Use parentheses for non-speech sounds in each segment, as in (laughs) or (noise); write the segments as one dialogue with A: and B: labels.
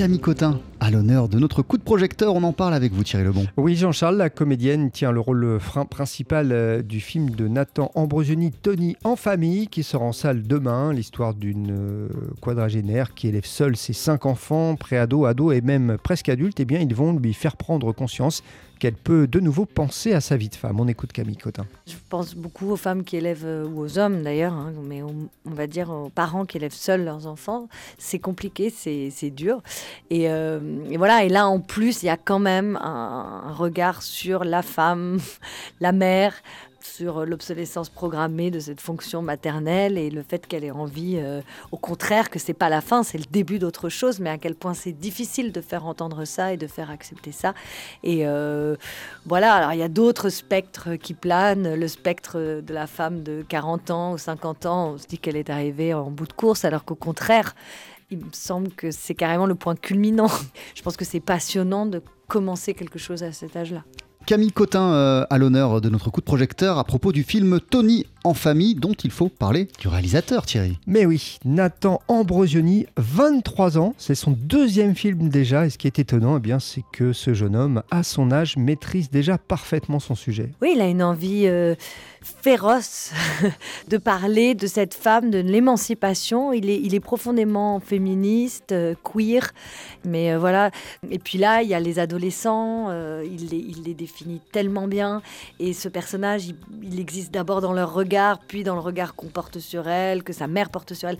A: Camille Cotin, à l'honneur de notre coup de projecteur, on en parle avec vous Thierry Lebon.
B: Oui Jean-Charles, la comédienne tient le rôle principal euh, du film de Nathan Ambrosioni, Tony en famille, qui sera en salle demain. L'histoire d'une euh, quadragénaire qui élève seule ses cinq enfants, préados, ados et même presque adultes. Eh bien, ils vont lui faire prendre conscience qu'elle peut de nouveau penser à sa vie de femme. On écoute Camille Cotin.
C: Je pense beaucoup aux femmes qui élèvent, euh, ou aux hommes d'ailleurs, hein, mais on, va dire aux parents qui élèvent seuls leurs enfants. C'est compliqué, c'est dur. Et, euh, et, voilà, et là en plus, il y a quand même un regard sur la femme, (laughs) la mère, sur l'obsolescence programmée de cette fonction maternelle et le fait qu'elle ait envie, euh, au contraire, que c'est pas la fin, c'est le début d'autre chose, mais à quel point c'est difficile de faire entendre ça et de faire accepter ça. Et euh, voilà, alors il y a d'autres spectres qui planent, le spectre de la femme de 40 ans ou 50 ans, on se dit qu'elle est arrivée en bout de course, alors qu'au contraire, il me semble que c'est carrément le point culminant. (laughs) Je pense que c'est passionnant de commencer quelque chose à cet âge-là.
A: Camille Cotin euh, à l'honneur de notre coup de projecteur à propos du film Tony en famille dont il faut parler du réalisateur Thierry.
B: Mais oui, Nathan Ambrosioni, 23 ans, c'est son deuxième film déjà et ce qui est étonnant eh bien c'est que ce jeune homme à son âge maîtrise déjà parfaitement son sujet.
C: Oui, il a une envie euh, féroce (laughs) de parler de cette femme, de l'émancipation. Il est, il est profondément féministe, euh, queer, mais voilà. Et puis là, il y a les adolescents, il les, il les définit tellement bien. Et ce personnage, il, existe d'abord dans leur regard, puis dans le regard qu'on porte sur elle, que sa mère porte sur elle.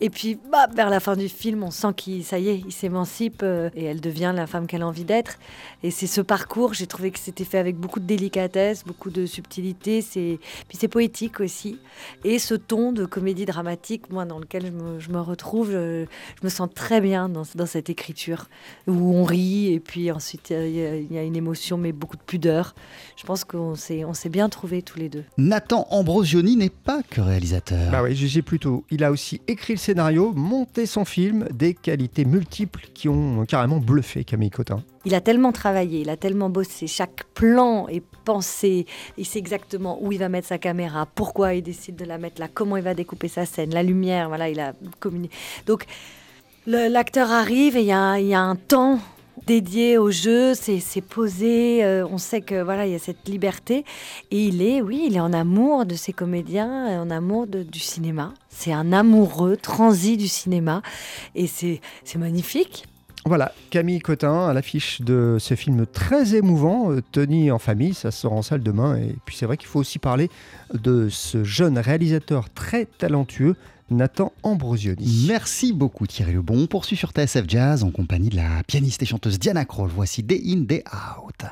C: Et puis, bah, vers la fin du film, on sent qu'il, ça y est, il s'émancipe euh, et elle devient la femme qu'elle a envie d'être. Et c'est ce parcours, j'ai trouvé que c'était fait avec beaucoup de délicatesse, beaucoup de subtilité. C'est, puis c'est poétique aussi. Et ce ton de comédie dramatique, moi, dans lequel je me, retrouve, je, me sens très bien dans, dans, cette écriture où on rit et puis ensuite il y, y, a une émotion, mais beaucoup de pudeur. Je pense qu'on s'est, on s'est bien trouvés tous les deux.
A: Nathan Ambrosioni n'est pas que réalisateur.
B: Bah oui, j'ai plutôt. Il a aussi écrit le scénario, monté son film, des qualités multiples qui ont carrément bluffé Camille Cotin.
C: Il a tellement travaillé, il a tellement bossé, chaque plan est pensé, il sait exactement où il va mettre sa caméra, pourquoi il décide de la mettre là, comment il va découper sa scène, la lumière, voilà, il a communiqué. Donc l'acteur arrive et il y, il y a un temps dédié au jeu, c'est posé, euh, on sait que voilà, il y a cette liberté et il est oui, il est en amour de ses comédiens, en amour du cinéma. C'est un amoureux transi du cinéma et c'est magnifique.
B: Voilà, Camille Cotin à l'affiche de ce film très émouvant, euh, Tony en famille, ça sort en salle demain. Et puis c'est vrai qu'il faut aussi parler de ce jeune réalisateur très talentueux, Nathan Ambrosioni.
A: Merci beaucoup Thierry Lebon. On poursuit sur TSF Jazz en compagnie de la pianiste et chanteuse Diana Kroll. Voici Day In, Day Out.